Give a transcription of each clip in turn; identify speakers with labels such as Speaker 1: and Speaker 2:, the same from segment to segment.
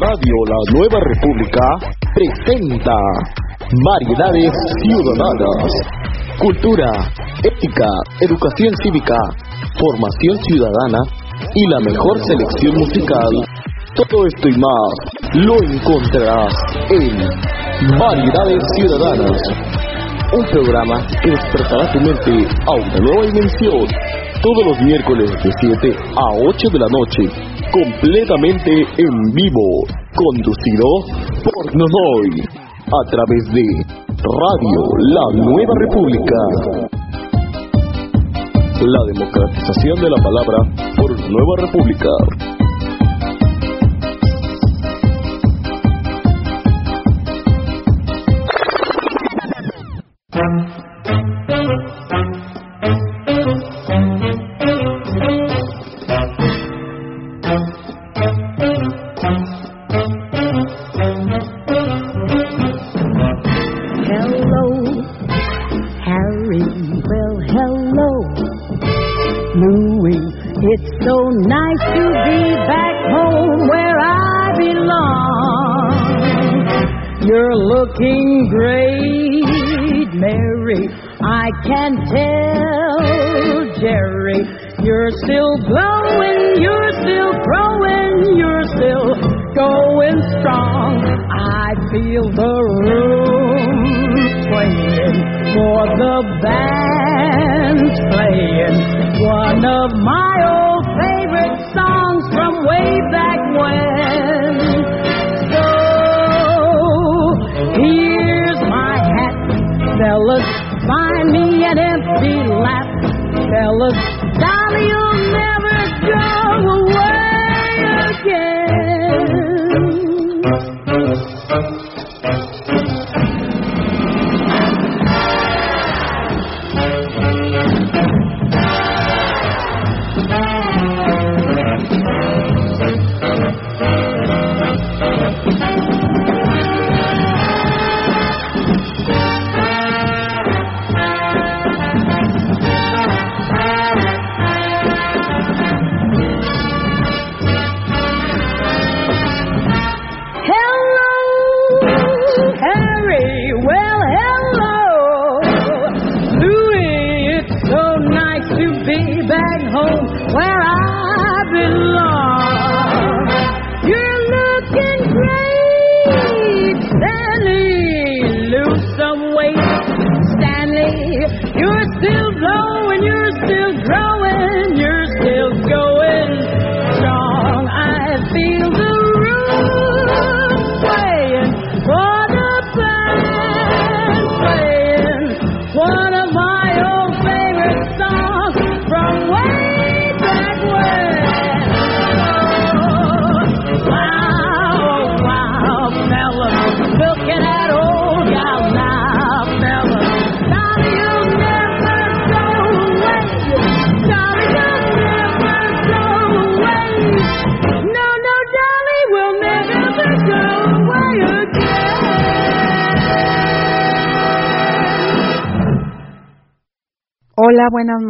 Speaker 1: Radio La Nueva República presenta Variedades Ciudadanas. Cultura, ética, educación cívica, formación ciudadana y la mejor selección musical. Todo esto y más lo encontrarás en Variedades Ciudadanas. Un programa que despertará tu mente a una nueva dimensión todos los miércoles de 7 a 8 de la noche, completamente en vivo, conducido por Nonoy, a través de Radio La Nueva República. La democratización de la palabra por Nueva República.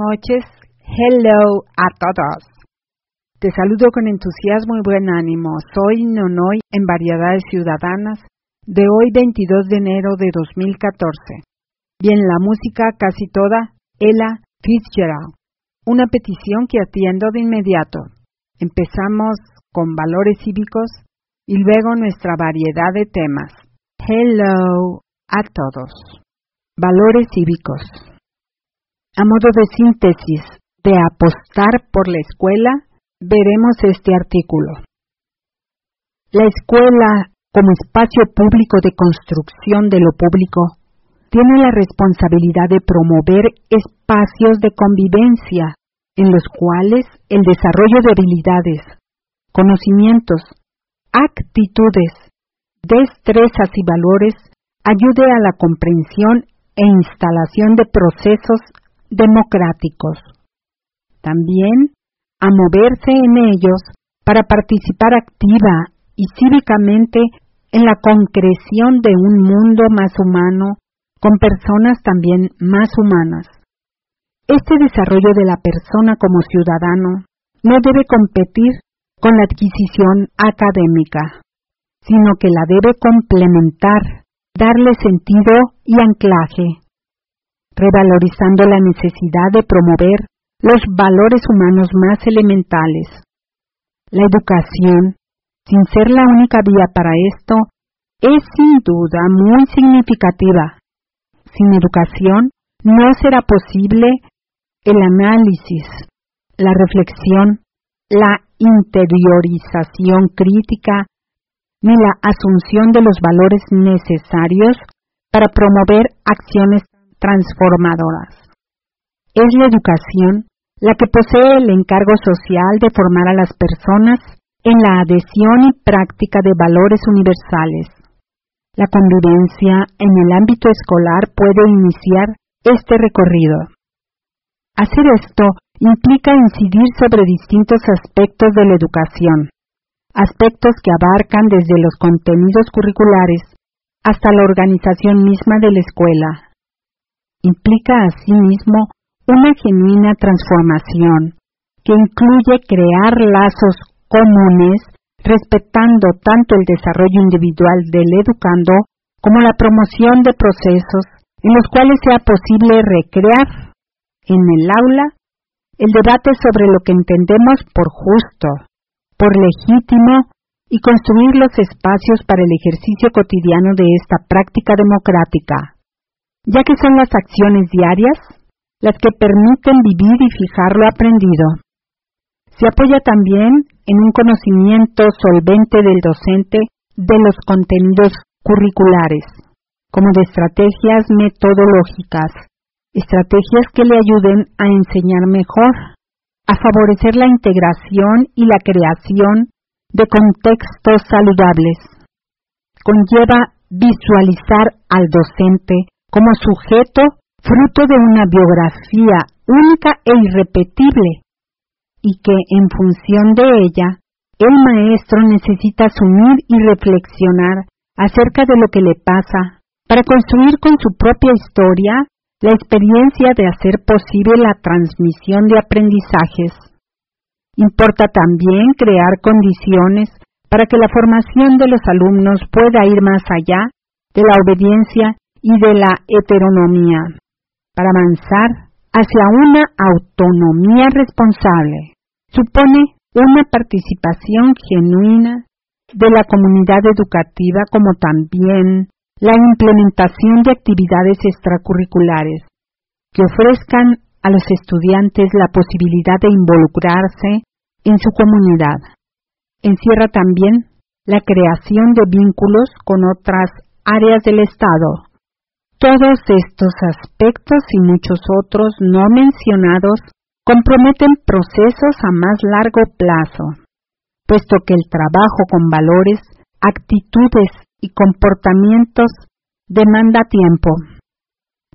Speaker 2: Noches. Hello a todos. Te saludo con entusiasmo y buen ánimo. Soy Nonoy en Variedades Ciudadanas de hoy 22 de enero de 2014. Bien, la música casi toda, Ella Fitzgerald. Una petición que atiendo de inmediato. Empezamos con valores cívicos y luego nuestra variedad de temas. Hello a todos. Valores cívicos. A modo de síntesis de apostar por la escuela, veremos este artículo. La escuela, como espacio público de construcción de lo público, tiene la responsabilidad de promover espacios de convivencia en los cuales el desarrollo de habilidades, conocimientos, actitudes, destrezas y valores ayude a la comprensión e instalación de procesos democráticos. También a moverse en ellos para participar activa y cívicamente en la concreción de un mundo más humano con personas también más humanas. Este desarrollo de la persona como ciudadano no debe competir con la adquisición académica, sino que la debe complementar, darle sentido y anclaje, revalorizando la necesidad de promover los valores humanos más elementales. La educación, sin ser la única vía para esto, es sin duda muy significativa. Sin educación no será posible el análisis, la reflexión, la interiorización crítica, ni la asunción de los valores necesarios para promover acciones transformadoras. Es la educación la que posee el encargo social de formar a las personas en la adhesión y práctica de valores universales. La convivencia en el ámbito escolar puede iniciar este recorrido. Hacer esto implica incidir sobre distintos aspectos de la educación, aspectos que abarcan desde los contenidos curriculares hasta la organización misma de la escuela. Implica asimismo una genuina transformación que incluye crear lazos comunes respetando tanto el desarrollo individual del educando como la promoción de procesos en los cuales sea posible recrear en el aula el debate sobre lo que entendemos por justo, por legítimo y construir los espacios para el ejercicio cotidiano de esta práctica democrática, ya que son las acciones diarias las que permiten vivir y fijar lo aprendido. Se apoya también en un conocimiento solvente del docente de los contenidos curriculares, como de estrategias metodológicas, estrategias que le ayuden a enseñar mejor, a favorecer la integración y la creación de contextos saludables. Conlleva visualizar al docente como sujeto fruto de una biografía única e irrepetible, y que en función de ella, el maestro necesita asumir y reflexionar acerca de lo que le pasa, para construir con su propia historia la experiencia de hacer posible la transmisión de aprendizajes. Importa también crear condiciones para que la formación de los alumnos pueda ir más allá de la obediencia y de la heteronomía para avanzar hacia una autonomía responsable. Supone una participación genuina de la comunidad educativa como también la implementación de actividades extracurriculares que ofrezcan a los estudiantes la posibilidad de involucrarse en su comunidad. Encierra también la creación de vínculos con otras áreas del Estado, todos estos aspectos y muchos otros no mencionados comprometen procesos a más largo plazo, puesto que el trabajo con valores, actitudes y comportamientos demanda tiempo.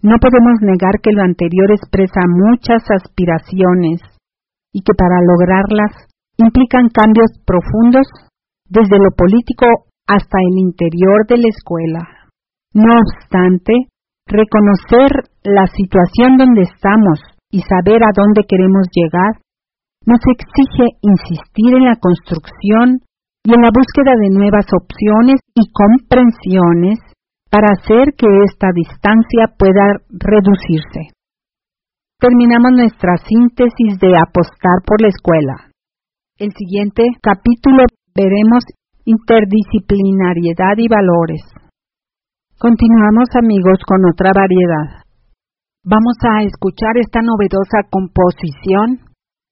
Speaker 2: No podemos negar que lo anterior expresa muchas aspiraciones y que para lograrlas implican cambios profundos desde lo político hasta el interior de la escuela. No obstante, reconocer la situación donde estamos y saber a dónde queremos llegar, nos exige insistir en la construcción y en la búsqueda de nuevas opciones y comprensiones para hacer que esta distancia pueda reducirse. Terminamos nuestra síntesis de apostar por la escuela. El siguiente capítulo veremos interdisciplinariedad y valores. Continuamos amigos con otra variedad. Vamos a escuchar esta novedosa composición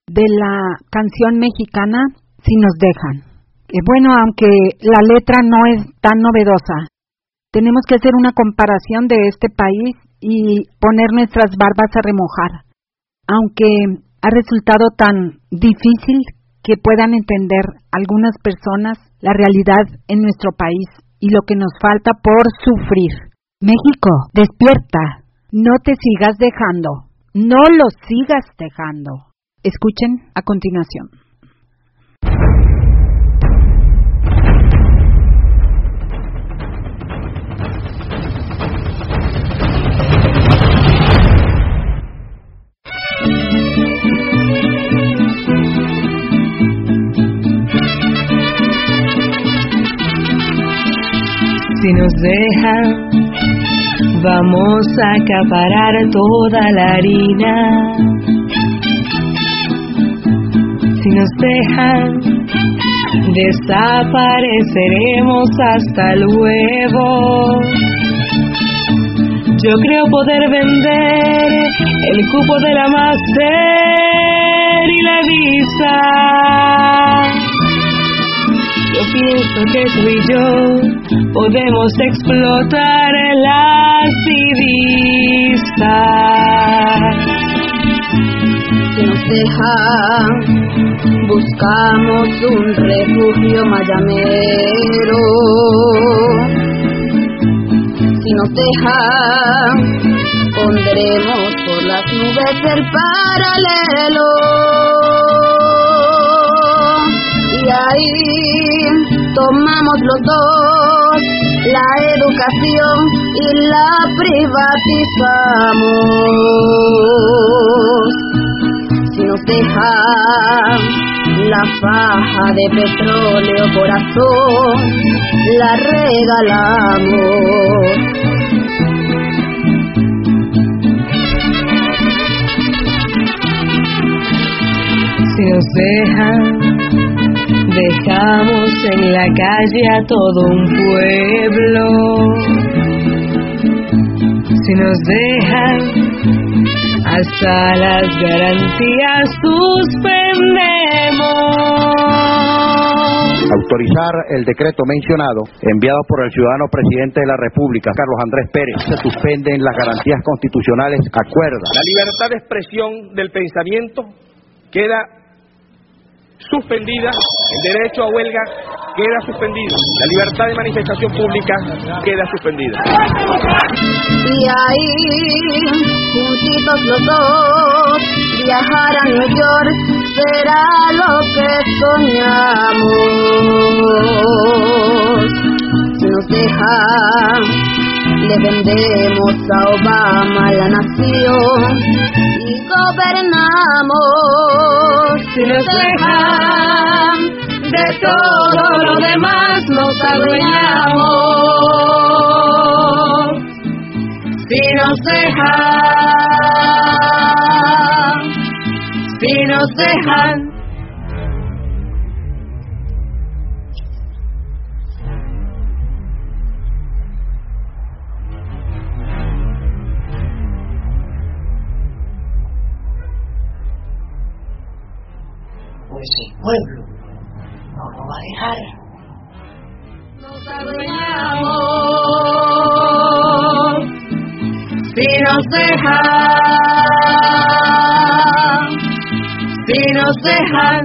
Speaker 2: de la canción mexicana Si nos dejan. Que bueno, aunque la letra no es tan novedosa, tenemos que hacer una comparación de este país y poner nuestras barbas a remojar. Aunque ha resultado tan difícil que puedan entender algunas personas la realidad en nuestro país y lo que nos falta por sufrir. México, despierta. No te sigas dejando. No lo sigas dejando. Escuchen a continuación.
Speaker 3: Si nos dejan, vamos a acaparar toda la harina. Si nos dejan, desapareceremos hasta luego. Yo creo poder vender el cupo de la máster y la visa. Yo pienso que tú y yo podemos explotar las divisas.
Speaker 4: Si nos dejan, buscamos un refugio mayamero si nos dejan, pondremos por las nubes el paralelo. Ahí tomamos los dos la educación y la privatizamos. Si nos dejan la faja de petróleo corazón, la regalamos
Speaker 3: si nos dejan, dejamos en la calle a todo un pueblo. Si nos dejan, hasta las garantías suspendemos.
Speaker 5: Autorizar el decreto mencionado, enviado por el ciudadano presidente de la República, Carlos Andrés Pérez, se suspenden las garantías constitucionales, acuerda.
Speaker 6: La libertad de expresión del pensamiento queda suspendida, el derecho a huelga queda suspendido, la libertad de manifestación pública queda suspendida.
Speaker 4: Y ahí, juntitos los dos, viajar a New York será lo que soñamos. Nos dejan, le vendemos a Obama la nación y gobernamos.
Speaker 3: Si nos dejan, de todo lo demás nos adueñamos. Si nos dejan, si nos dejan.
Speaker 7: Pues el pueblo no lo va a dejar.
Speaker 3: Nos adueñamos. Si nos dejan, si nos dejan.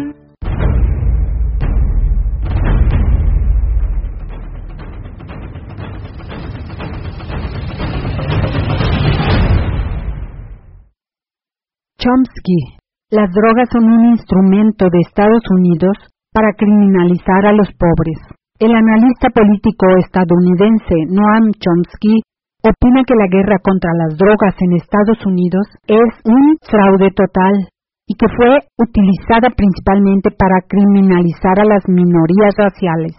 Speaker 2: Chomsky. Las drogas son un instrumento de Estados Unidos para criminalizar a los pobres. El analista político estadounidense Noam Chomsky opina que la guerra contra las drogas en Estados Unidos es un fraude total y que fue utilizada principalmente para criminalizar a las minorías raciales.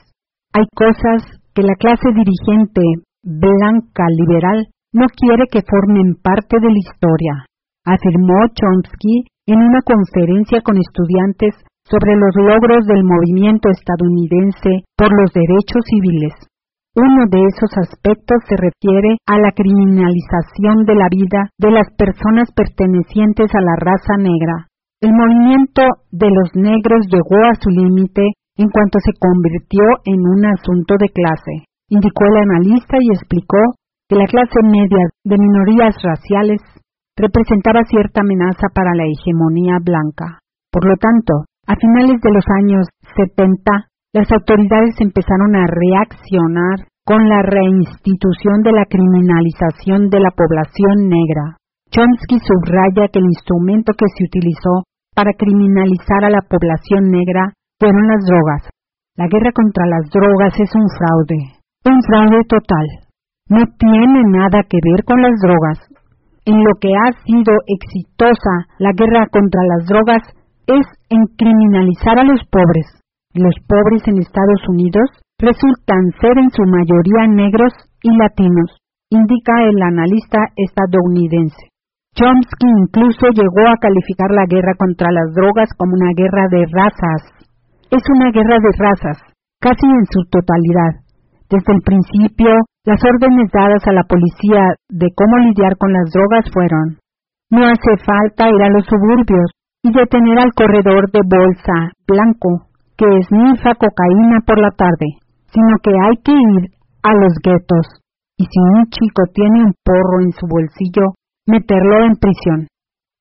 Speaker 2: Hay cosas que la clase dirigente blanca liberal no quiere que formen parte de la historia, afirmó Chomsky en una conferencia con estudiantes sobre los logros del movimiento estadounidense por los derechos civiles. Uno de esos aspectos se refiere a la criminalización de la vida de las personas pertenecientes a la raza negra. El movimiento de los negros llegó a su límite en cuanto se convirtió en un asunto de clase, indicó el analista y explicó que la clase media de minorías raciales representaba cierta amenaza para la hegemonía blanca. Por lo tanto, a finales de los años 70, las autoridades empezaron a reaccionar con la reinstitución de la criminalización de la población negra. Chomsky subraya que el instrumento que se utilizó para criminalizar a la población negra fueron las drogas. La guerra contra las drogas es un fraude, un fraude total. No tiene nada que ver con las drogas. En lo que ha sido exitosa la guerra contra las drogas es en criminalizar a los pobres. Los pobres en Estados Unidos resultan ser en su mayoría negros y latinos, indica el analista estadounidense. Chomsky incluso llegó a calificar la guerra contra las drogas como una guerra de razas. Es una guerra de razas, casi en su totalidad. Desde el principio, las órdenes dadas a la policía de cómo lidiar con las drogas fueron no hace falta ir a los suburbios y detener al corredor de bolsa blanco que esnifa cocaína por la tarde, sino que hay que ir a los guetos y si un chico tiene un porro en su bolsillo, meterlo en prisión.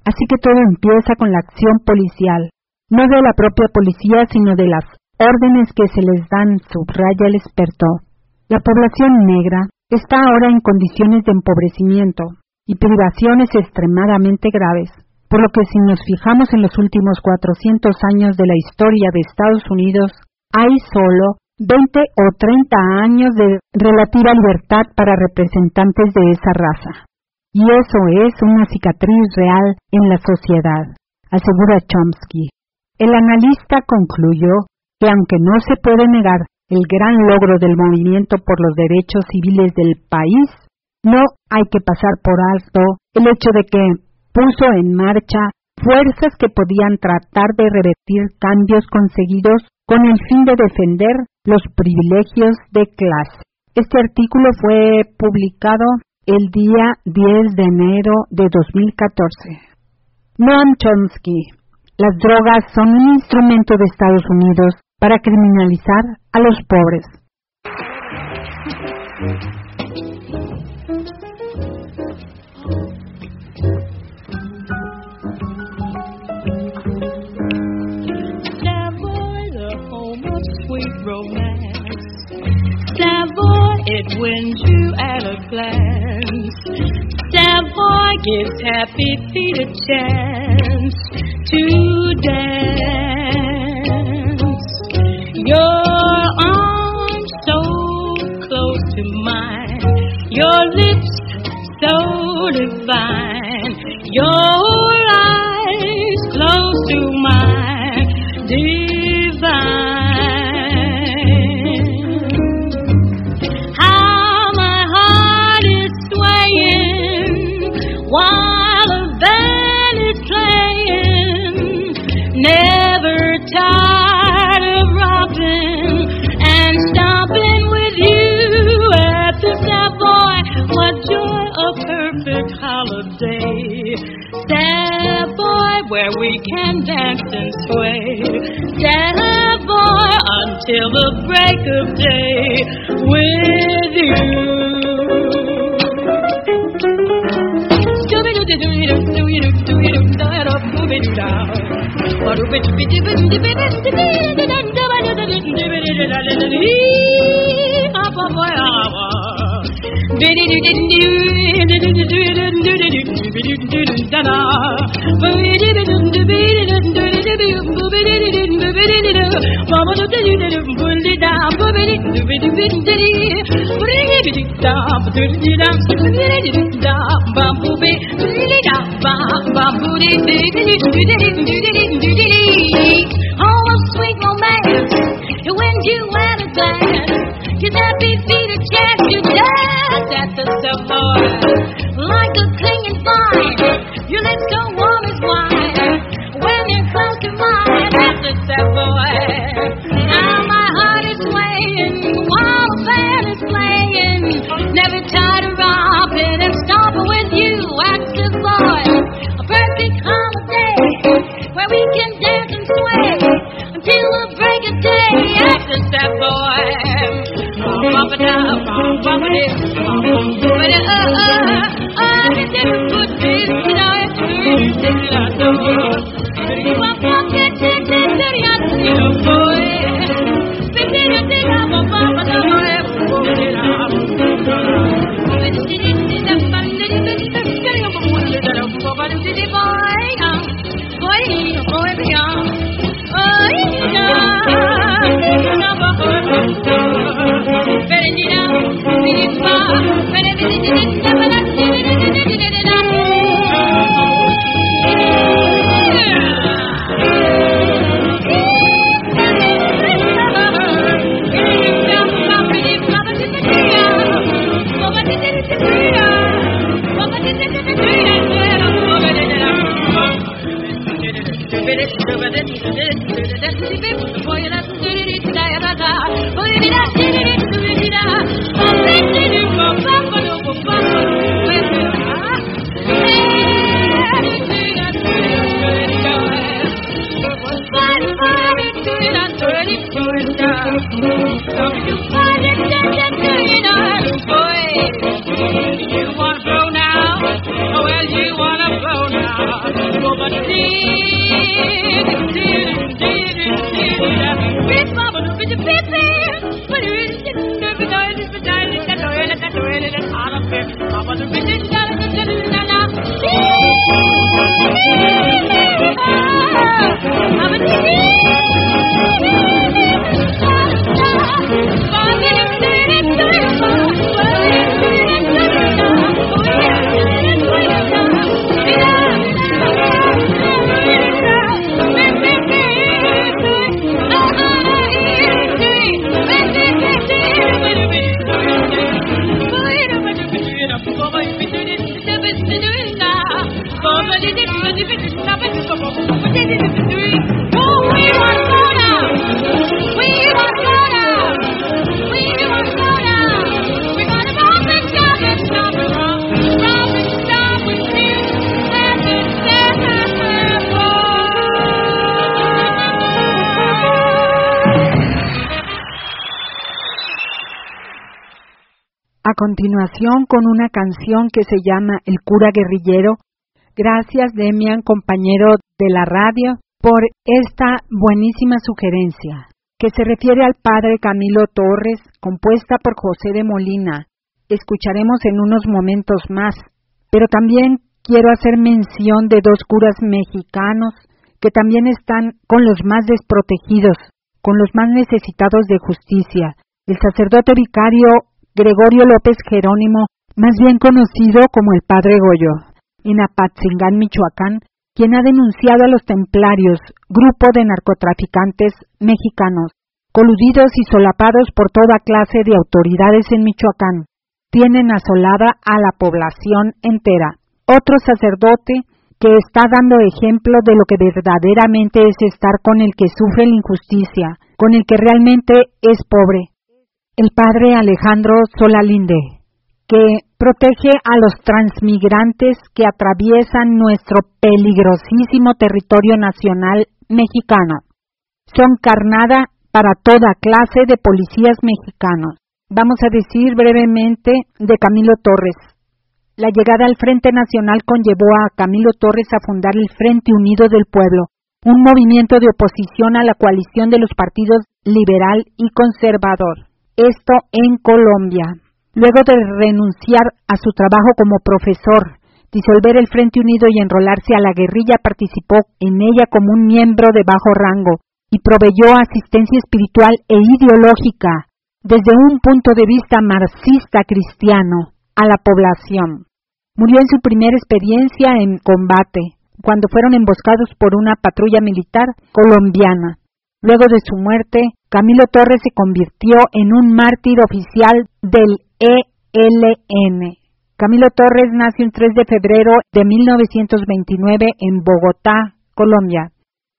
Speaker 2: Así que todo empieza con la acción policial, no de la propia policía, sino de las órdenes que se les dan, subraya el experto. La población negra está ahora en condiciones de empobrecimiento y privaciones extremadamente graves, por lo que si nos fijamos en los últimos 400 años de la historia de Estados Unidos, hay solo 20 o 30 años de relativa libertad para representantes de esa raza. Y eso es una cicatriz real en la sociedad, asegura Chomsky. El analista concluyó que aunque no se puede negar el gran logro del movimiento por los derechos civiles del país, no hay que pasar por alto el hecho de que puso en marcha fuerzas que podían tratar de revertir cambios conseguidos con el fin de defender los privilegios de clase. Este artículo fue publicado el día 10 de enero de 2014. Noam Chomsky. Las drogas son un instrumento de Estados Unidos para criminalizar a los pobres.
Speaker 1: it wins you at a glance. Savoy gives happy feet a chance to dance. Your arms so close to mine, your lips so divine, your eyes close to mine, divine. Sad boy, where we can dance and sway. Sad boy, until the break of day with you. Oh, sweet romance, you at a glance. Your happy feet a chance, you at the subway like a
Speaker 2: continuación, con una canción que se llama El cura guerrillero, gracias Demian, compañero de la radio, por esta buenísima sugerencia, que se refiere al padre Camilo Torres, compuesta por José de Molina. Escucharemos en unos momentos más, pero también quiero hacer mención de dos curas mexicanos que también están con los más desprotegidos, con los más necesitados de justicia, el sacerdote vicario Gregorio López Jerónimo, más bien conocido como el Padre Goyo, en Apatzingán, Michoacán, quien ha denunciado a los templarios, grupo de narcotraficantes mexicanos, coludidos y solapados por toda clase de autoridades en Michoacán. Tienen asolada a la población entera. Otro sacerdote que está dando ejemplo de lo que verdaderamente es estar con el que sufre la injusticia, con el que realmente es pobre, el padre Alejandro Solalinde, que protege a los transmigrantes que atraviesan nuestro peligrosísimo territorio nacional mexicano. Son carnada para toda clase de policías mexicanos. Vamos a decir brevemente de Camilo Torres. La llegada al Frente Nacional conllevó a Camilo Torres a fundar el Frente Unido del Pueblo, un movimiento de oposición a la coalición de los partidos liberal y conservador esto en Colombia. Luego de renunciar a su trabajo como profesor, disolver el Frente Unido y enrolarse a la guerrilla, participó en ella como un miembro de bajo rango y proveyó asistencia espiritual e ideológica desde un punto de vista marxista cristiano a la población. Murió en su primera experiencia en combate, cuando fueron emboscados por una patrulla militar colombiana. Luego de su muerte, Camilo Torres se convirtió en un mártir oficial del ELN. Camilo Torres nació el 3 de febrero de 1929 en Bogotá, Colombia.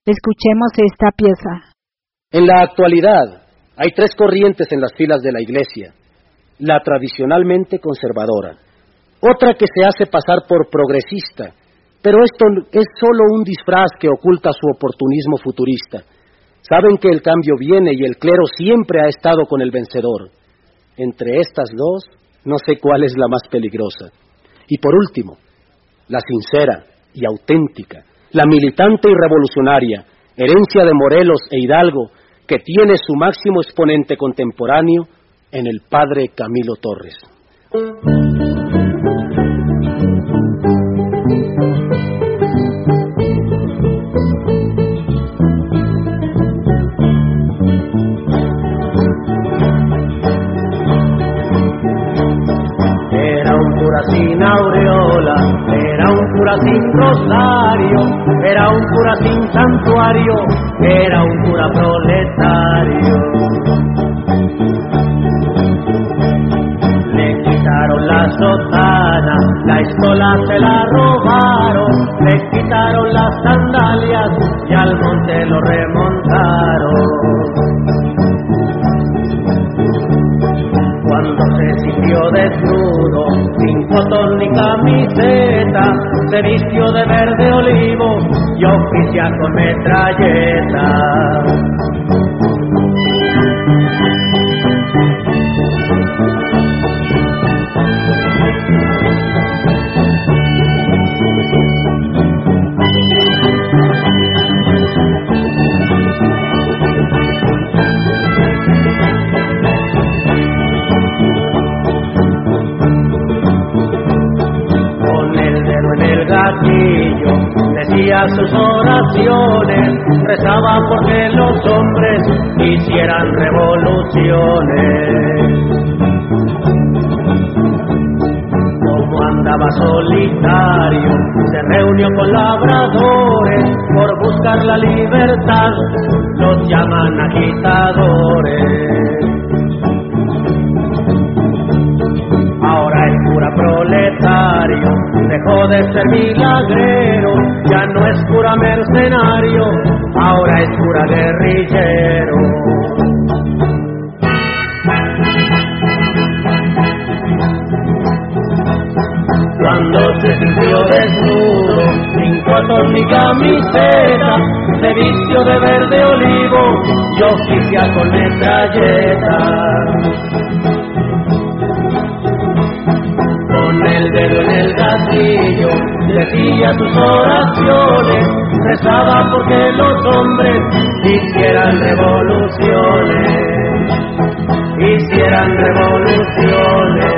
Speaker 2: Escuchemos esta pieza.
Speaker 8: En la actualidad hay tres corrientes en las filas de la Iglesia. La tradicionalmente conservadora, otra que se hace pasar por progresista, pero esto es solo un disfraz que oculta su oportunismo futurista Saben que el cambio viene y el clero siempre ha estado con el vencedor. Entre estas dos, no sé cuál es la más peligrosa. Y por último, la sincera y auténtica, la militante y revolucionaria, herencia de Morelos e Hidalgo, que tiene su máximo exponente contemporáneo en el padre Camilo Torres.
Speaker 9: Era un cura sin rosario, era un cura sin santuario, era un cura proletario. Le quitaron la sotana, la escola se la robaron, le quitaron las sandalias, ya al monte lo remontaron. Se sintió desnudo, sin botón ni camiseta, se vistió de verde olivo y oficia con metralleta. El gatillo, decía sus oraciones, rezaba porque los hombres hicieran revoluciones. Como andaba solitario, se reunió con labradores por buscar la libertad, los llaman agitadores. Ahora es cura proletario, dejó de ser milagrero, ya no es cura mercenario, ahora es cura guerrillero. Cuando se sintió desnudo, sin cotos ni camiseta, se vistió de verde olivo y oficia con metralleta. con el dedo gatillo, decía sus oraciones, rezaba porque los hombres hicieran revoluciones, hicieran revoluciones,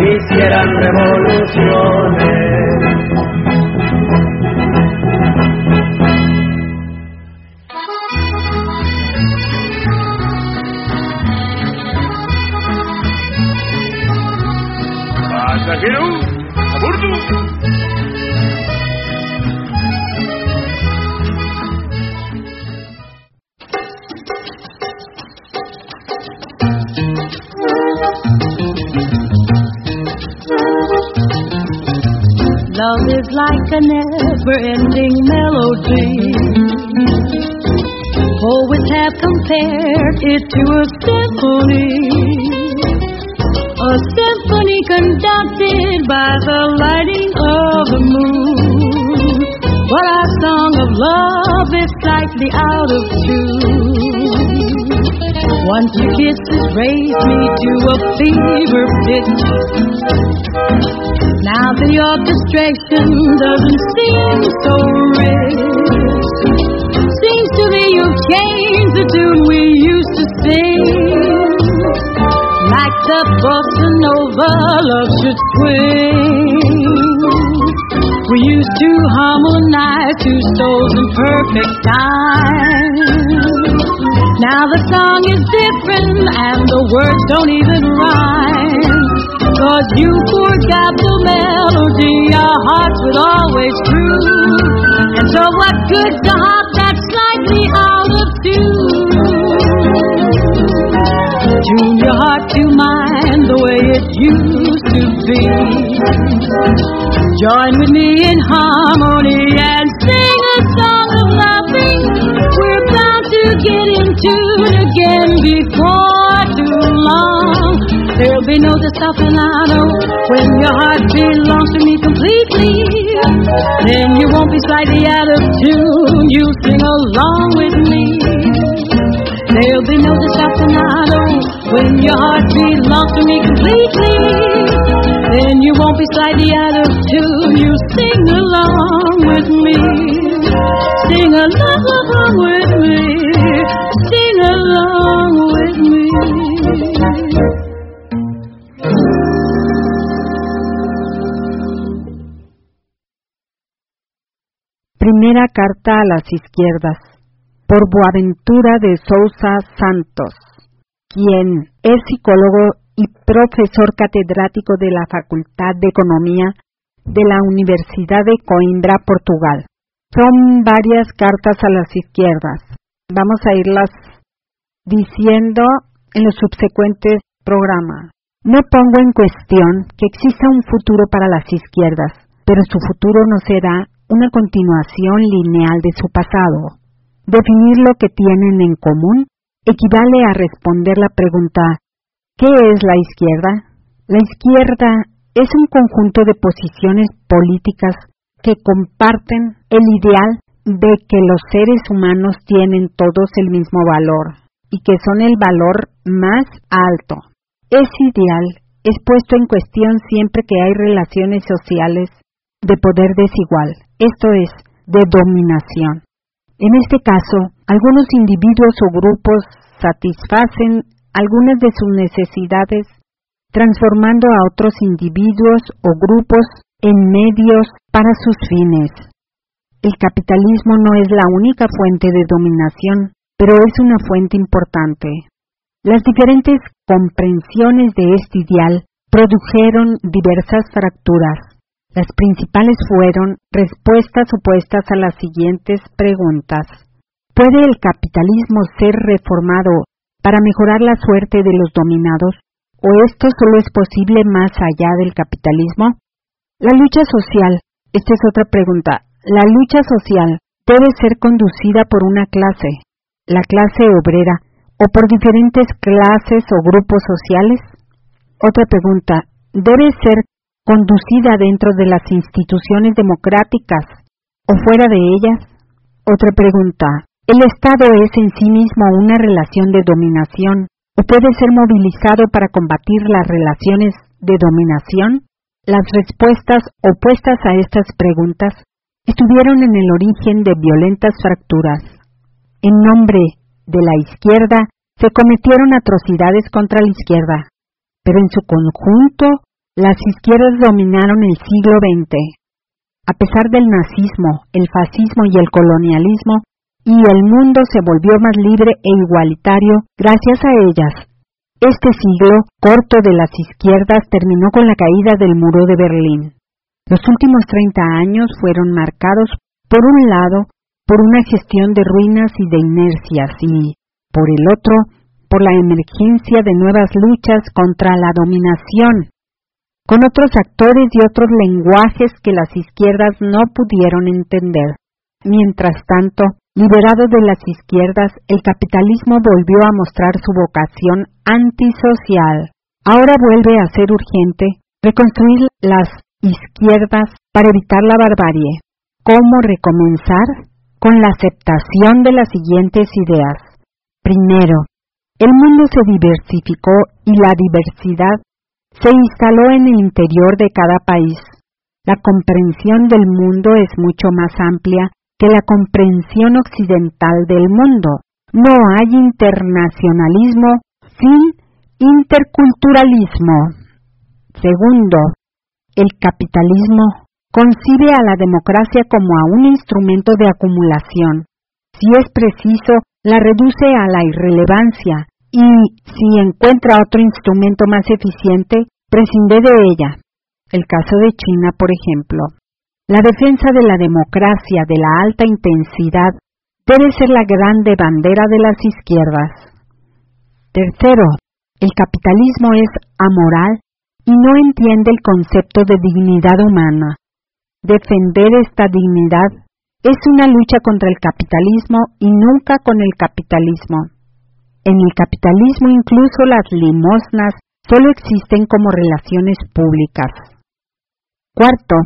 Speaker 9: hicieran revoluciones.
Speaker 10: Pasajero, a bordo.
Speaker 1: Love is like a never-ending fever pitch. Now the orchestration doesn't seem so rich. Seems to me you've changed the tune we used to sing. Like the bossa nova love should swing. We used to harmonize two souls in perfect time. Now the song is different and the words don't even rhyme. Cause you forgot the melody our hearts would always prove. And so what good's a heart that's slightly out of tune? Tune your heart to mine the way it used to be. Join with me in harmony and sing be no desafinado when your heart belongs to me completely. Then you won't be slightly out of tune. You'll sing along with me. There'll be no desafinado when your heart belongs to me completely. Then you won't be slightly out of tune. You sing along with me. Sing along with me.
Speaker 2: Primera carta a las izquierdas, por Boaventura de Sousa Santos, quien es psicólogo y profesor catedrático de la Facultad de Economía de la Universidad de Coimbra, Portugal. Son varias cartas a las izquierdas. Vamos a irlas diciendo en los subsecuentes programas. No pongo en cuestión que exista un futuro para las izquierdas, pero su futuro no será una continuación lineal de su pasado. Definir lo que tienen en común equivale a responder la pregunta ¿qué es la izquierda? La izquierda es un conjunto de posiciones políticas que comparten el ideal de que los seres humanos tienen todos el mismo valor y que son el valor más alto. Ese ideal es puesto en cuestión siempre que hay relaciones sociales de poder desigual, esto es, de dominación. En este caso, algunos individuos o grupos satisfacen algunas de sus necesidades transformando a otros individuos o grupos en medios para sus fines. El capitalismo no es la única fuente de dominación, pero es una fuente importante. Las diferentes comprensiones de este ideal produjeron diversas fracturas. Las principales fueron respuestas opuestas a las siguientes preguntas. ¿Puede el capitalismo ser reformado para mejorar la suerte de los dominados? ¿O esto solo es posible más allá del capitalismo? La lucha social. Esta es otra pregunta. La lucha social debe ser conducida por una clase, la clase obrera, o por diferentes clases o grupos sociales. Otra pregunta. ¿Debe ser conducida dentro de las instituciones democráticas o fuera de ellas? Otra pregunta. ¿El Estado es en sí mismo una relación de dominación o puede ser movilizado para combatir las relaciones de dominación? Las respuestas opuestas a estas preguntas estuvieron en el origen de violentas fracturas. En nombre de la izquierda se cometieron atrocidades contra la izquierda, pero en su conjunto las izquierdas dominaron el siglo XX. A pesar del nazismo, el fascismo y el colonialismo, y el mundo se volvió más libre e igualitario gracias a ellas. Este siglo corto de las izquierdas terminó con la caída del muro de Berlín. Los últimos 30 años fueron marcados, por un lado, por una gestión de ruinas y de inercias y, por el otro, por la emergencia de nuevas luchas contra la dominación, con otros actores y otros lenguajes que las izquierdas no pudieron entender. Mientras tanto, Liberado de las izquierdas, el capitalismo volvió a mostrar su vocación antisocial. Ahora vuelve a ser urgente reconstruir las izquierdas para evitar la barbarie. ¿Cómo recomenzar? Con la aceptación de las siguientes ideas. Primero, el mundo se diversificó y la diversidad se instaló en el interior de cada país. La comprensión del mundo es mucho más amplia que la comprensión occidental del mundo. No hay internacionalismo sin interculturalismo. Segundo, el capitalismo concibe a la democracia como a un instrumento de acumulación. Si es preciso, la reduce a la irrelevancia y, si encuentra otro instrumento más eficiente, prescinde de ella. El caso de China, por ejemplo. La defensa de la democracia de la alta intensidad debe ser la grande bandera de las izquierdas. Tercero, el capitalismo es amoral y no entiende el concepto de dignidad humana. Defender esta dignidad es una lucha contra el capitalismo y nunca con el capitalismo. En el capitalismo incluso las limosnas solo existen como relaciones públicas. Cuarto,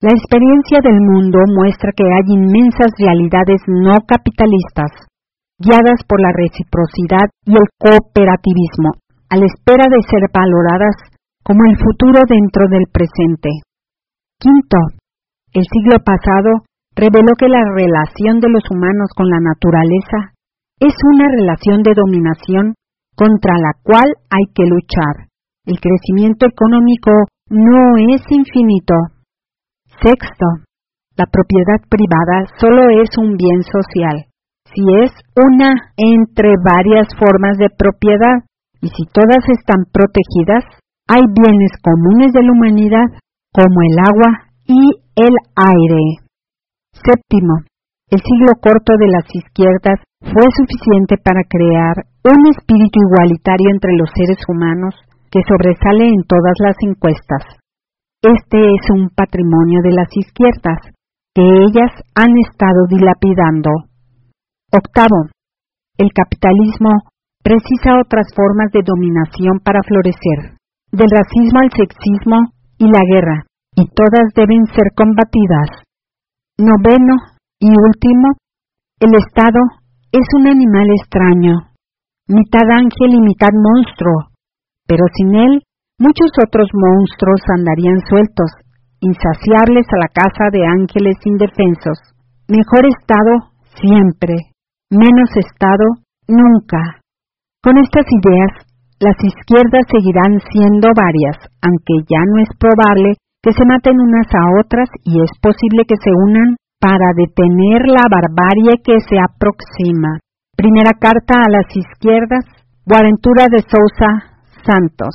Speaker 2: la experiencia del mundo muestra que hay inmensas realidades no capitalistas, guiadas por la reciprocidad y el cooperativismo, a la espera de ser valoradas como el futuro dentro del presente. Quinto, el siglo pasado reveló que la relación de los humanos con la naturaleza es una relación de dominación contra la cual hay que luchar. El crecimiento económico no es infinito, Sexto, la propiedad privada solo es un bien social, si es una entre varias formas de propiedad, y si todas están protegidas, hay bienes comunes de la humanidad, como el agua y el aire. Séptimo, el siglo corto de las izquierdas fue suficiente para crear un espíritu igualitario entre los seres humanos que sobresale en todas las encuestas. Este es un patrimonio de las izquierdas, que ellas han estado dilapidando. Octavo, el capitalismo precisa otras formas de dominación para florecer, del racismo al sexismo y la guerra, y todas deben ser combatidas. Noveno y último, el Estado es un animal extraño, mitad ángel y mitad monstruo, pero sin él muchos otros monstruos andarían sueltos, insaciables a la caza de ángeles indefensos. Mejor Estado siempre, menos Estado nunca. Con estas ideas, las izquierdas seguirán siendo varias, aunque ya no es probable que se maten unas a otras y es posible que se unan para detener la barbarie que se aproxima. Primera carta a las izquierdas, Guarentura de Sousa Santos.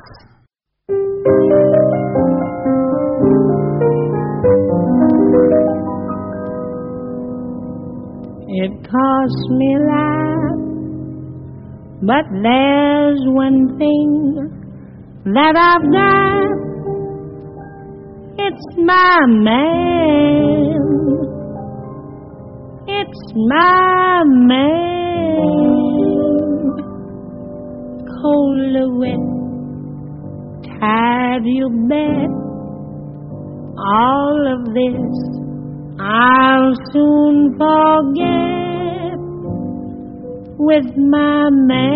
Speaker 11: It costs me lot, but there's one thing that I've got. It's my man. It's my man. Cold or wet, tired you bet. All of this I'll soon forget with my man.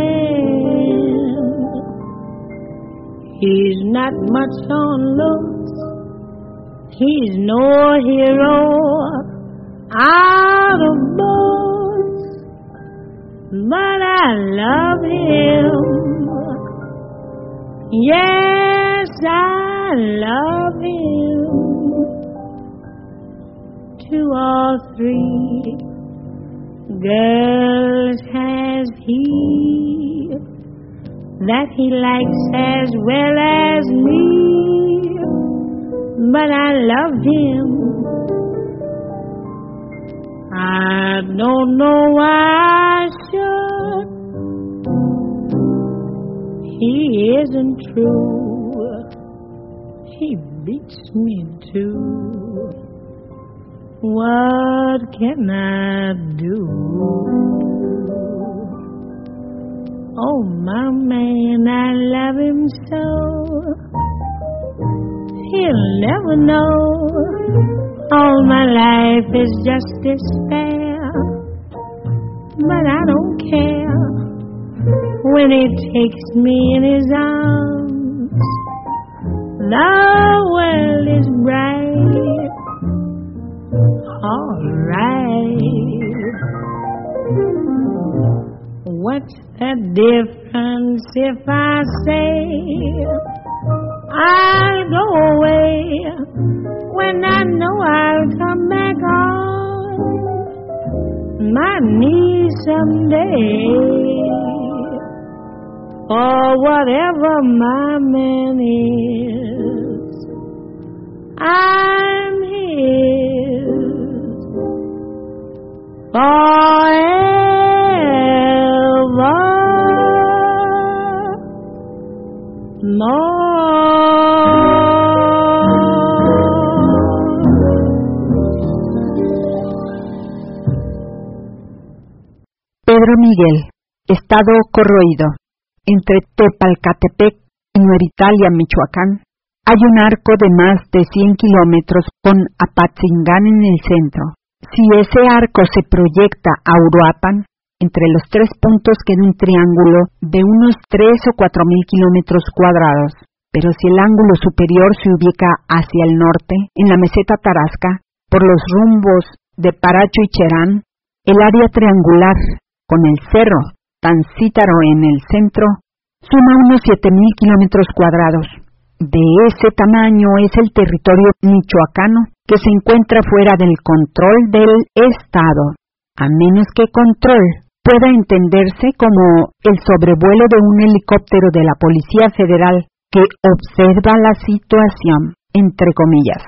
Speaker 11: He's not much on looks. He's no hero out of but I love him. Yes, I love him. Two or three girls has he that he likes as well as me, but I love him I don't know why I should. He isn't true. He beats me too. What can I do? Oh, my man, I love him so. He'll never know all my life is just despair, but I don't care when he takes me in his arms. The world is bright, all right. What's the difference if I say I'll go away? when I know I'll come back on my knees someday. For whatever my man is, I'm his forever.
Speaker 2: Pedro Miguel, Estado corroído. Entre Tepalcatepec y Nueritalia, Michoacán, hay un arco de más de 100 kilómetros con Apatzingán en el centro. Si ese arco se proyecta a Uruapan, entre los tres puntos queda un triángulo de unos 3 o 4 mil kilómetros cuadrados. Pero si el ángulo superior se ubica hacia el norte, en la meseta Tarasca, por los rumbos de Paracho y Cherán, el área triangular con el cerro Tancítaro en el centro, suma unos 7.000 kilómetros cuadrados. De ese tamaño es el territorio michoacano que se encuentra fuera del control del Estado, a menos que control pueda entenderse como el sobrevuelo de un helicóptero de la Policía Federal que observa la situación, entre comillas,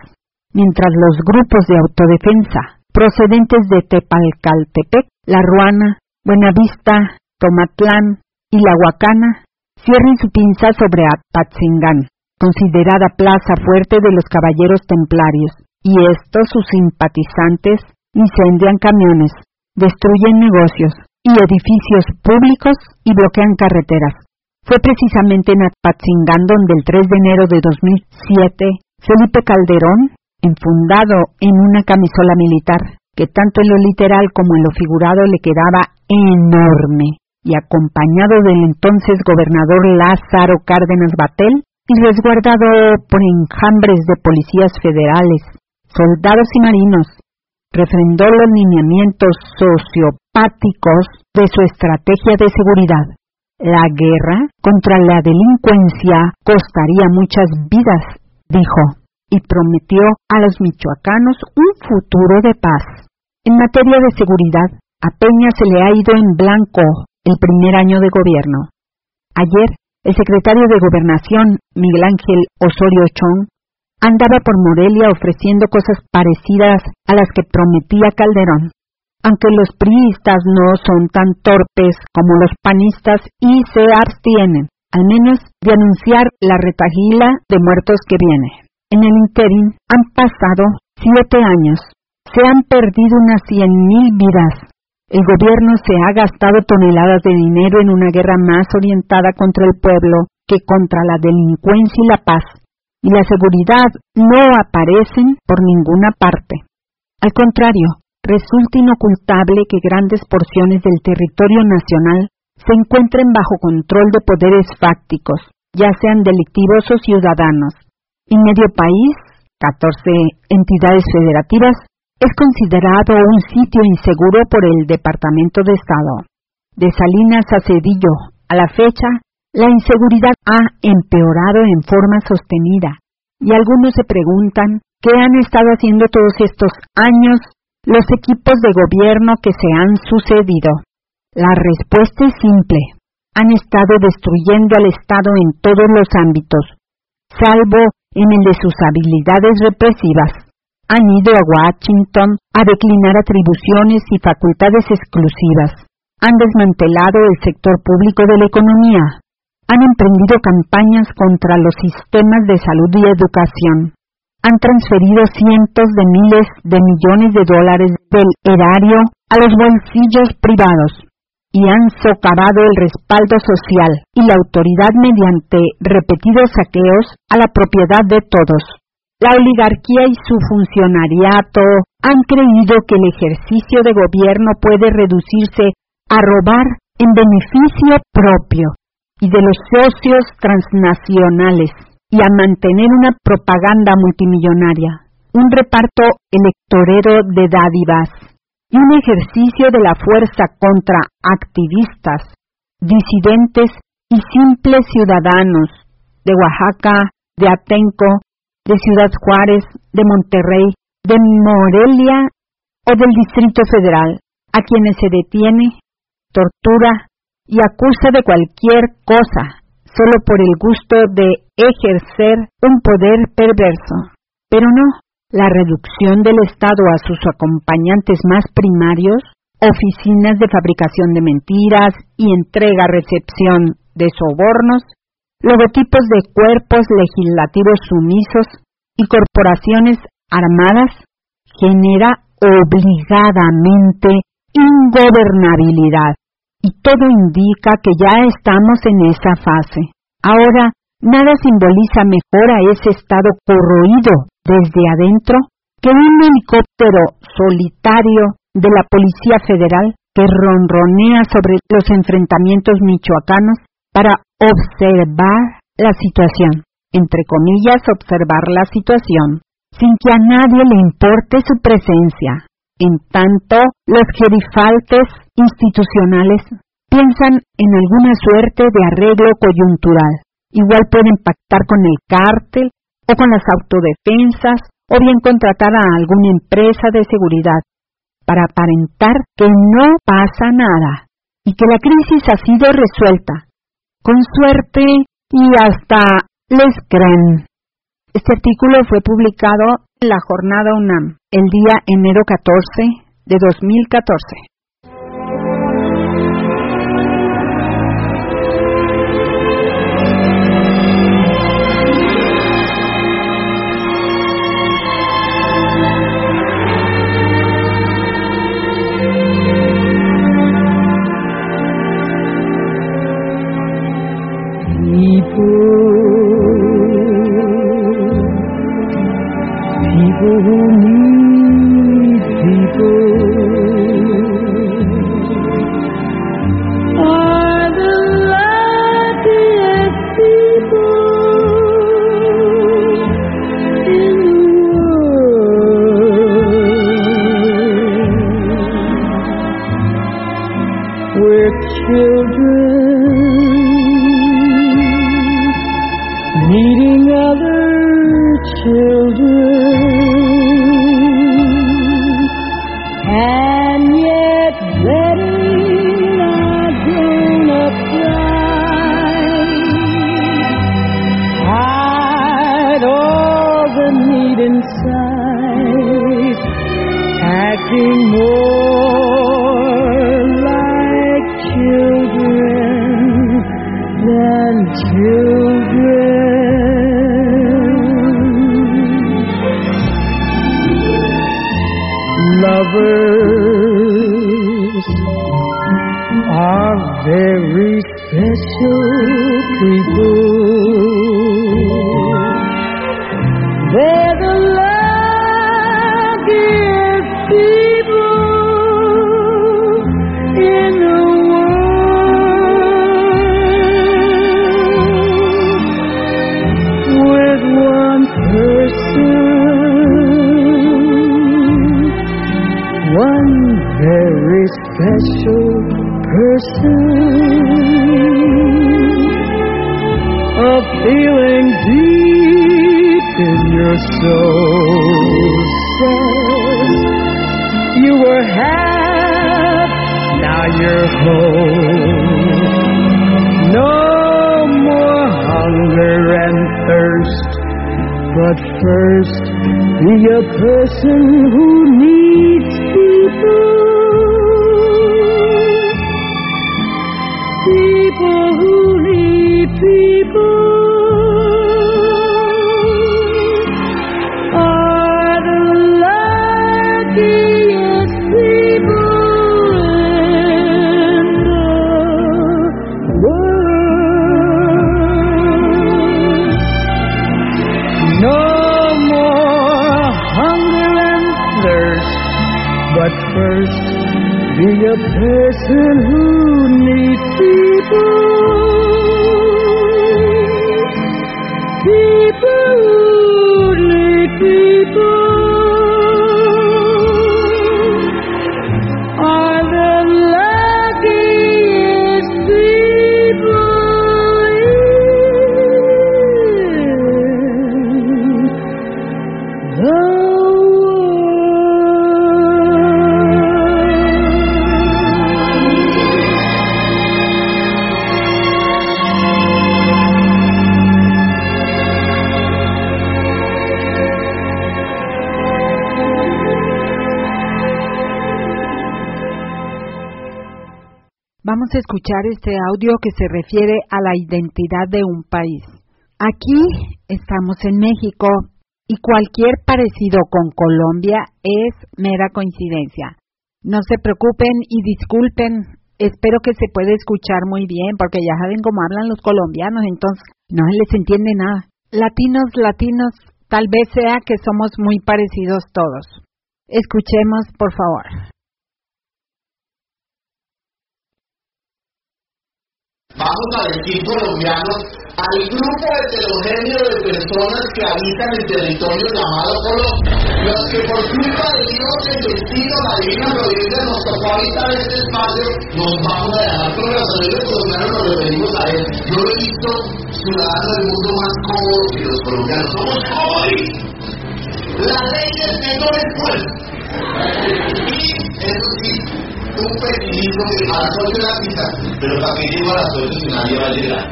Speaker 2: mientras los grupos de autodefensa procedentes de Tepalcaltepec, La Ruana, Buenavista, Tomatlán y La Huacana cierren su pinza sobre Apatzingán, considerada plaza fuerte de los caballeros templarios, y estos sus simpatizantes incendian camiones, destruyen negocios y edificios públicos y bloquean carreteras. Fue precisamente en Apatzingán donde el 3 de enero de 2007 Felipe Calderón, enfundado en una camisola militar, que tanto en lo literal como en lo figurado le quedaba enorme, y acompañado del entonces gobernador Lázaro Cárdenas Batel, y resguardado por enjambres de policías federales, soldados y marinos, refrendó los lineamientos de su estrategia de seguridad. La guerra contra la delincuencia costaría muchas vidas, dijo, y prometió a los michoacanos un futuro de paz. En materia de seguridad, a Peña se le ha ido en blanco el primer año de gobierno. Ayer, el secretario de Gobernación, Miguel Ángel Osorio Chong, andaba por Morelia ofreciendo cosas parecidas a las que prometía Calderón. Aunque los priistas no son tan torpes como los panistas y se abstienen, al menos de anunciar la retagila de muertos que viene. En el interim han pasado siete años. Se han perdido unas cien mil vidas. El gobierno se ha gastado toneladas de dinero en una guerra más orientada contra el pueblo que contra la delincuencia y la paz y la seguridad no aparecen por ninguna parte. Al contrario, resulta inocultable que grandes porciones del territorio nacional se encuentren bajo control de poderes fácticos, ya sean delictivos o ciudadanos. Y medio país, 14 entidades federativas, es considerado un sitio inseguro por el Departamento de Estado. De Salinas a Cedillo, a la fecha, la inseguridad ha empeorado en forma sostenida y algunos se preguntan qué han estado haciendo todos estos años los equipos de gobierno que se han sucedido. La respuesta es simple. Han estado destruyendo al Estado en todos los ámbitos, salvo en el de sus habilidades represivas. Han ido a Washington a declinar atribuciones y facultades exclusivas. Han desmantelado el sector público de la economía, han emprendido campañas contra los sistemas de salud y educación. Han transferido cientos de miles de millones de dólares del erario a los bolsillos privados y han socavado el respaldo social y la autoridad mediante repetidos saqueos a la propiedad de todos. La oligarquía y su funcionariato han creído que el ejercicio de gobierno puede reducirse a robar en beneficio propio y de los socios transnacionales y a mantener una propaganda multimillonaria, un reparto electorero de dádivas y un ejercicio de la fuerza contra activistas, disidentes y simples ciudadanos de Oaxaca, de Atenco, de Ciudad Juárez, de Monterrey, de Morelia o del Distrito Federal, a quienes se detiene, tortura y acusa de cualquier cosa, solo por el gusto de ejercer un poder perverso. Pero no, la reducción del Estado a sus acompañantes más primarios, oficinas de fabricación de mentiras y entrega-recepción de sobornos, logotipos de cuerpos legislativos sumisos y corporaciones armadas, genera obligadamente ingobernabilidad y todo indica que ya estamos en esa fase. Ahora, nada simboliza mejor a ese estado corroído desde adentro que un helicóptero solitario de la Policía Federal que ronronea sobre los enfrentamientos michoacanos para observar la situación, entre comillas, observar la situación, sin que a nadie le importe su presencia. En tanto, los gerifaltes institucionales piensan en alguna suerte de arreglo coyuntural. Igual pueden pactar con el cártel o con las autodefensas o bien contratar a alguna empresa de seguridad para aparentar que no pasa nada y que la crisis ha sido resuelta. Con suerte y hasta les creen. Este artículo fue publicado la jornada UNAM el día enero 14 de 2014.
Speaker 1: nothing more. A
Speaker 2: escuchar este audio que se refiere a la identidad de un país. Aquí estamos en México y cualquier parecido con Colombia es mera coincidencia. No se preocupen y disculpen, espero que se pueda escuchar muy bien porque ya saben cómo hablan los colombianos, entonces no se les entiende nada. Latinos, latinos, tal vez sea que somos muy parecidos todos. Escuchemos, por favor.
Speaker 6: Vamos a decir colombianos, al grupo heterogéneo de personas que habitan el territorio llamado Colombia, los que por culpa de Dios, el destino, la divina providencia nos tocó habitar este espacio, nos vamos a dejar los amigos colombianos, nos referimos a él. Yo he visto ciudadanos del mundo más cómodos que los colombianos, somos cómodos. La ley del menor esfuerzo. Y eso sí, un pesimismo que a las 8 de la cita, pero para que llego a las 8 si nadie va a llegar.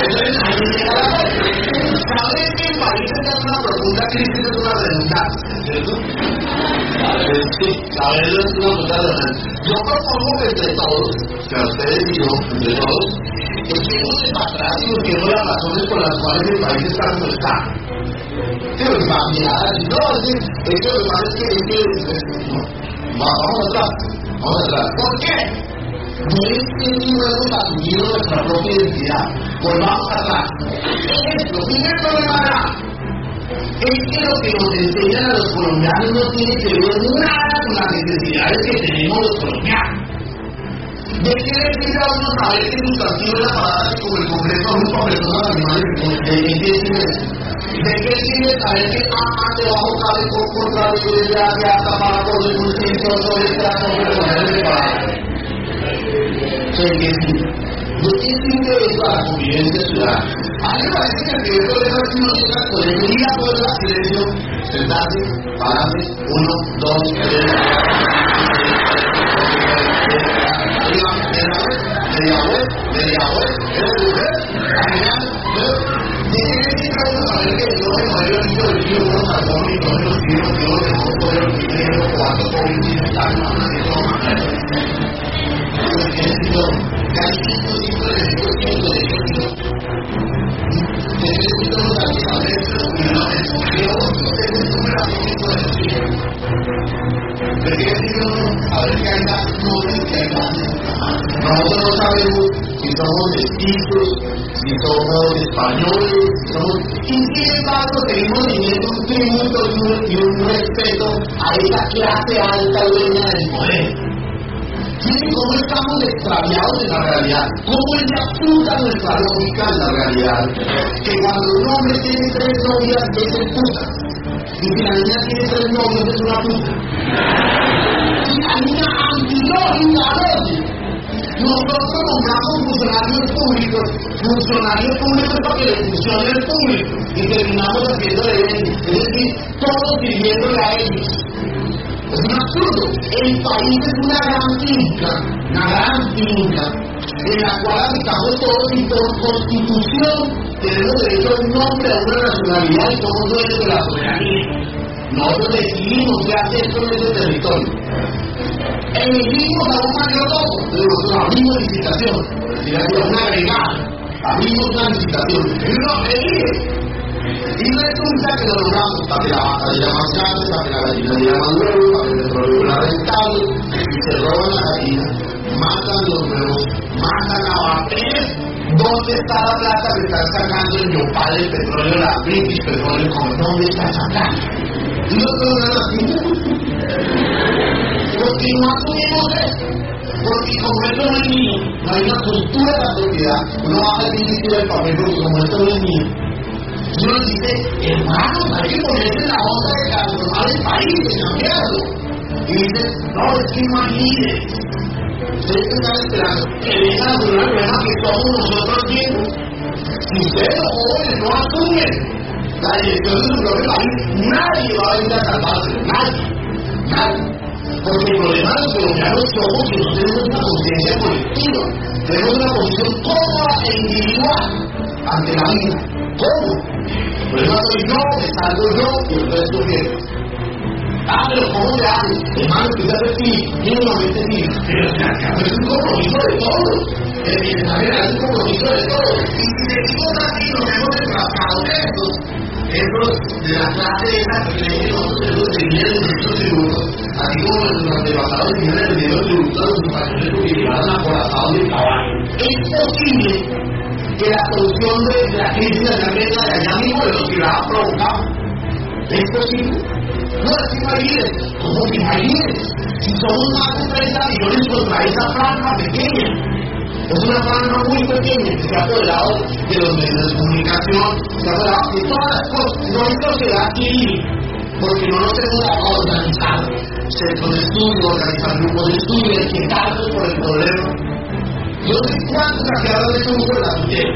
Speaker 6: Entonces, ahí llega la. ¿Sabes que el país está en una profunda crisis? Es una redundancia, ¿cierto? A ver, es una profunda redundancia. Yo propongo que entre todos, que a ustedes y yo, entre todos, echemos para atrás y busquemos las razones por las cuales el país está como está. Sí, pues, miradas, no, es que, es que lo que pasa es que, es que, no, vamos atrás. Vamos. ¿Por qué? No es que no hemos asumido nuestra propia identidad. Volvamos atrás. Ejemplo, primer problema. Es que lo que nos enseñan a los colombianos no tiene que ver nada con las necesidades que tenemos los colombianos. ¿De qué le sirve a uno saber que sustantivo es la palabra que como el Congreso agrupa personas, animales ¿De ¿De sirve saber que A debajo cabe por contrario de ya se hasta para por el centro sobre el trato de poner de palabra? ¿qué sirve? No tiene sirve eso a mí me parece que el primer problema es que uno llega al colegio y a poder la silencio, sentarse, pararse, uno, dos, tres, media web, media web, tiene que decir Nosotros no somos mestizos, si somos españoles, si somos... Y sin embargo seguimos teniendo un tributo y un, respeto a esa clase alta dueña del poder. Miren cómo estamos extraviados en la realidad, cómo ella puta nuestra lógica en la realidad. Que cuando un hombre tiene tres novias es el puta. Y si la niña tiene tres novios es una puta. Y hay una antilógica doble. Nosotros nombramos funcionarios públicos, funcionarios públicos para que le funcione el público y terminamos haciendo de ellos, es decir, todos viviéndole a ellos. Es un absurdo. El país es una gran finca, una gran finca, en la cual habitamos todos y por constitución tenemos derecho a un nombre, a una nacionalidad y somos dueños de la soberanía. Nosotros decidimos qué hacer con ese territorio. Emitimos a un mayordomo, pero nosotros abrimos licitación, es decir, una agregada, abrimos una licitación. Y uno elige y resulta que lo logramos para que la diera más grande, para que la gallina diera más huevos, para que el petróleo fuera rentable, se roban la gallina, matan los huevos, matan a Bater. ¿Dónde está la plata que están sacando el Yopal, el petróleo, la British Petroleum? ¿Dónde está esa plata? Y nosotros no Porque no asumimos eso. Porque como esto no es mío, no hay una cultura de la propiedad, uno baja el índice del papel porque como esto no es mío, uno dice, hermano, hay que ponerse la onda de transformar el país, de cambiarlo. Y dice, no, es que imagínense, ustedes están esperando que venga a el problema que somos nosotros mismos. Si ustedes los jóvenes no asumen la dirección de su propio país, nadie va a venir a salvarse, nadie, nadie. Porque el problema de los colombianos somos que no tenemos una conciencia colectiva, tenemos una posición cómoda e individual ante la vida. ¿Cómo? El problema soy yo, me salgo yo y el resto que. Ah, pero ¿cómo le hago? Hermano, empieza a decir, mínimamente sí. Pero es un compromiso de todos. El bienestar es un compromiso de todos. Y si seguimos así, nos hemos enfrascado en estos, estos de la clase esa que creen que nosotros tenemos que vivir en nuestros tributos, así como nuestros antepasados en el medio tributo de españoles porque llegaron acorazados de caballo. Es posible que la solución de la crisis de la guerra de allá mismo de los que la ha provocado. ¿Es posible? No, es ¿cómo que imagínense? Si somos más de 30 millones contra esa franja pequeña. Es una franja muy pequeña que se ha apoderado de los medios de comunicación, se ha apoderado de todas las cosas. No hay sociedad civil, porque no nos tenemos a organizar centros de estudio, organizar grupos de estudio, inquietarnos por el problema. Yo sé cuántos saquearon de grupo de la tutela.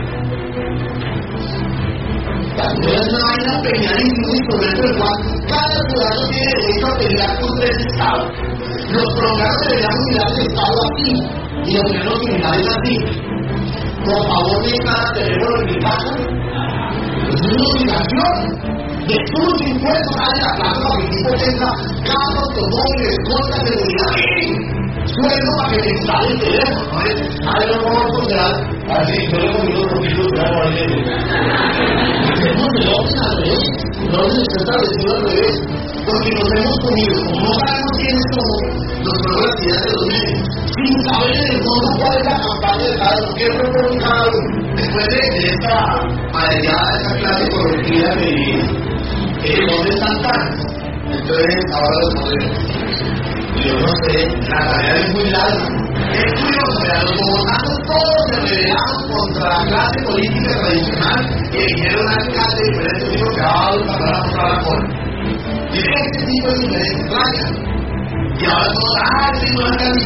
Speaker 6: La tutela es una vaina pequeña y un instrumento cual cada ciudadano tiene derecho a pelear contra ese Estado. Los programas deberíamos mirar el Estado así y los gobiernos criminales así. Por favor, de cada teléfono en mi casa. Es una obligación. De tus impuestos hay la que el tipo tenga carros, automóviles, escolta, seguridad sueldo para que te instale el teléfono, ¿no es? Ah, yo no puedo considerar, así, yo le conmigo un poquito, pero no hay Tenemos el orden al revés, el orden está establecido al revés, porque nos hemos comido, como no sabemos quiénes somos, nos ponemos las ideas de los medios, sin saber en el fondo cuál es la campaña de cada uno, qué propone cada uno. Después de, de esta mareada, esta clase corrompida que vivimos, eh, ¿dónde están tan? Entonces, ahora los modelos yo no sé, la tarea es muy larga. Es curioso, mira, los bogotanos todos se contra la clase política tradicional y eligieron alcalde de diferentes tipos que va a para la cola. Y este tipo de diferentes rayas. Y ahora todos, ah, sí, no es tan.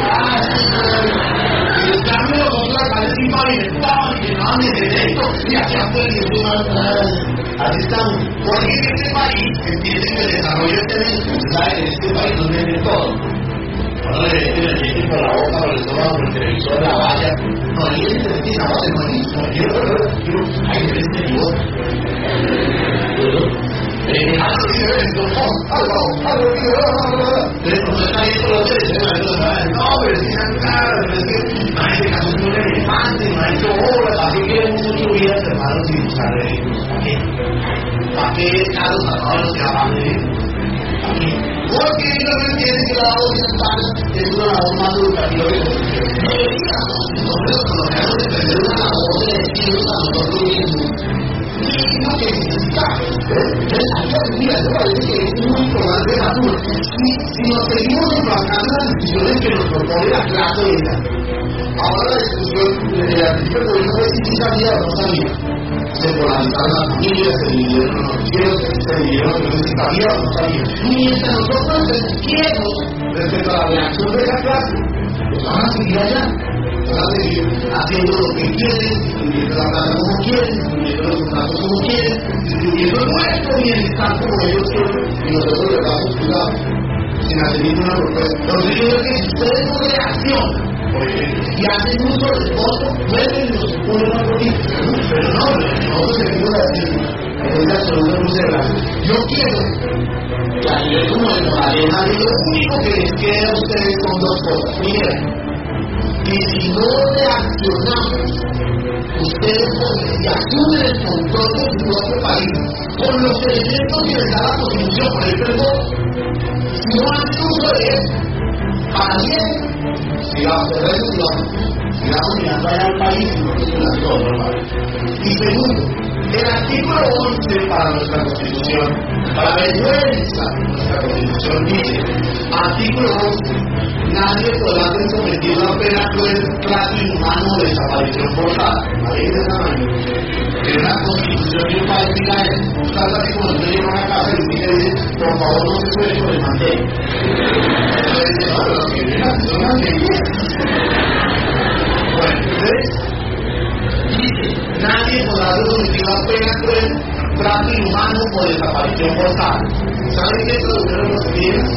Speaker 6: Ah, sí, no. Y el cambio la y pavimentado, y no y más. Así estamos. Porque en este país entienden el desarrollo es usted sabe, en este país no venden todo. Ahora le el diente por la boca, por el estómago, por el la valla. No, no, no, no, yo. Algo que ver, no, no no, que, no no hay horas, así que mucho vida, hermanos, y buscar vehículos, ¿para qué? ¿Para qué carros a todos los que acaban de no de de maduro. Si, nos seguimos enfrascando en las decisiones que nos la clase ahora la discusión de la del gobierno es si sabía o no que no nosotros quietos respecto a la de pues haciendo lo que la plata como quieren, distribuyendo los contratos como quieren, distribuyendo nuestro bienestar como ellos quieren, y nosotros les damos cuidado, sin hacer ninguna propuesta. Entonces yo creo que si ustedes no reaccionan, y hacen uso del voto, vuelven y nos ponen una política. Pero no, nosotros es la luz Yo quiero que a nivel como de Magdalena, lo único que les queda a ustedes son dos cosas. Primero, que si no reaccionamos, ustedes si asumen el control de su propio país con los elementos que les da la Constitución, por ejemplo si no hacen uso de eso, para bien digamos, el resto, digamos, digamos, mirando allá al país y no es normal. Y segundo, el artículo 11 para nuestra Constitución, para vergüenza nuestra Constitución, dice, artículo 11, nadie podrá ser sometido a pena cruel, trato inhumano o desaparición forzada. Ahí de tamaño. En la Constitución de un país diga eso, usted así como usted llega a una casa y usted dice, por favor no se puede con el mantel. Entonces, no, los que vienen son las leyes. Bueno, entonces, dice, nadie podrá ser sometido a pena cruel, trato inhumano o desaparición forzada. ¿Saben qué tradujeron los días?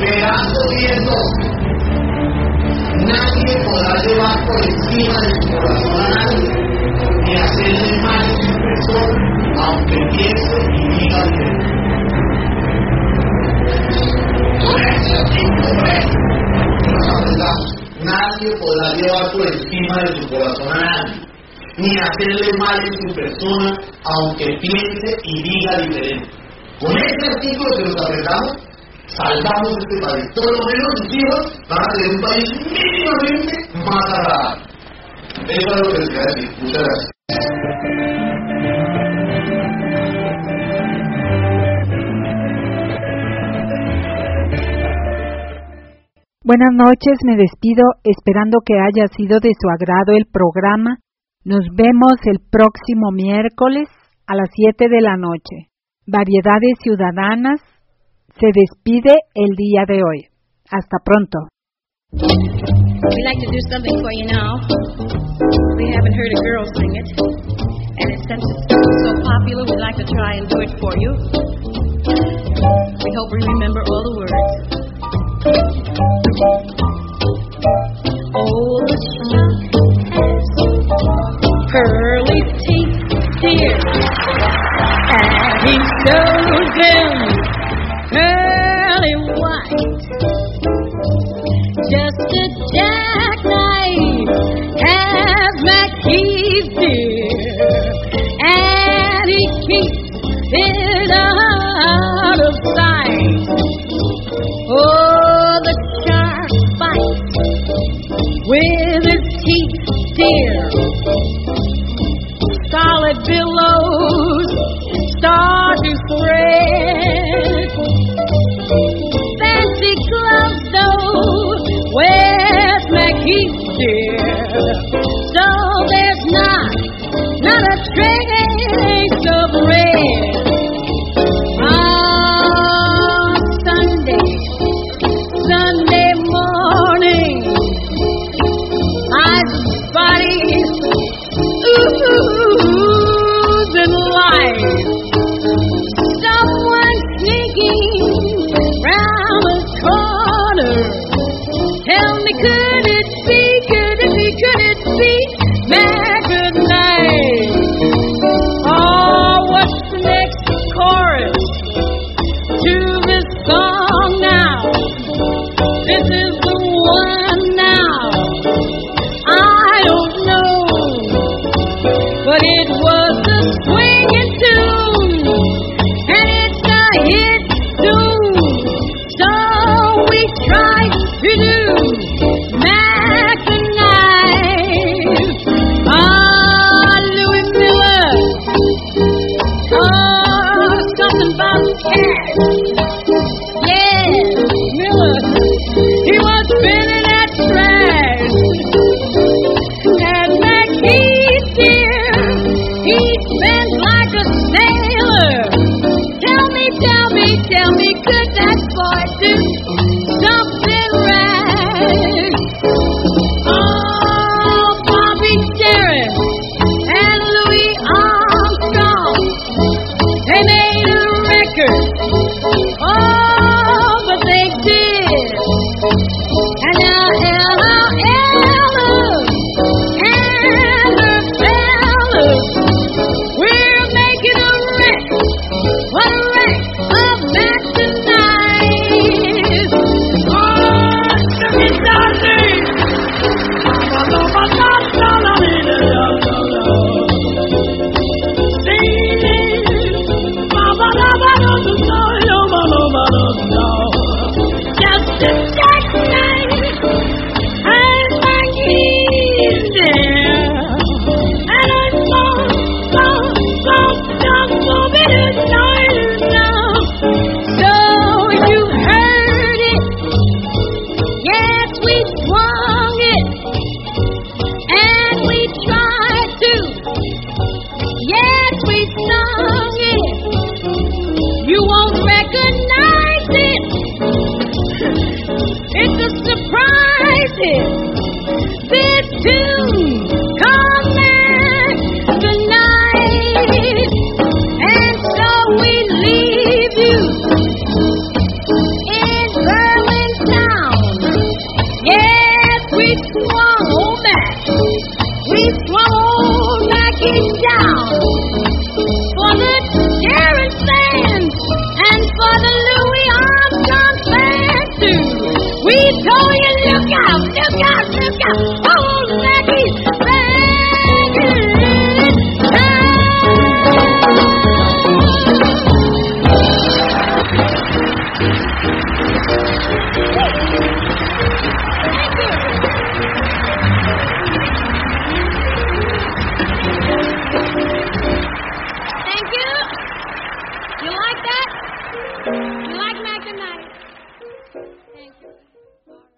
Speaker 6: Pedazo 10 Nadie podrá llevar por encima de su corazón a nadie, ni hacerle mal a su persona, aunque piense y diga bien. Por eso, por eso, nos. Nadie podrá llevar por encima de su corazón a nadie, ni hacerle mal en su persona, aunque piense y diga diferente. Con este artículo que nos apretamos, salvamos este país. Por lo menos sus hijos van a tener un país mínimamente más agradable. Es lo que les quería decir. Gracias.
Speaker 2: Buenas noches, me despido esperando que haya sido de su agrado el programa. Nos vemos el próximo miércoles a las 7 de la noche. Variedades Ciudadanas se despide el día de hoy. Hasta pronto.
Speaker 1: We like to do something for you now. We haven't heard a girl sing it. And since it's so popular, we'd like to try and do it for you. We hope we remember all the words. Oh, has pearly teeth, dear, Josephine, pearly white, just a jackknife has and he keeps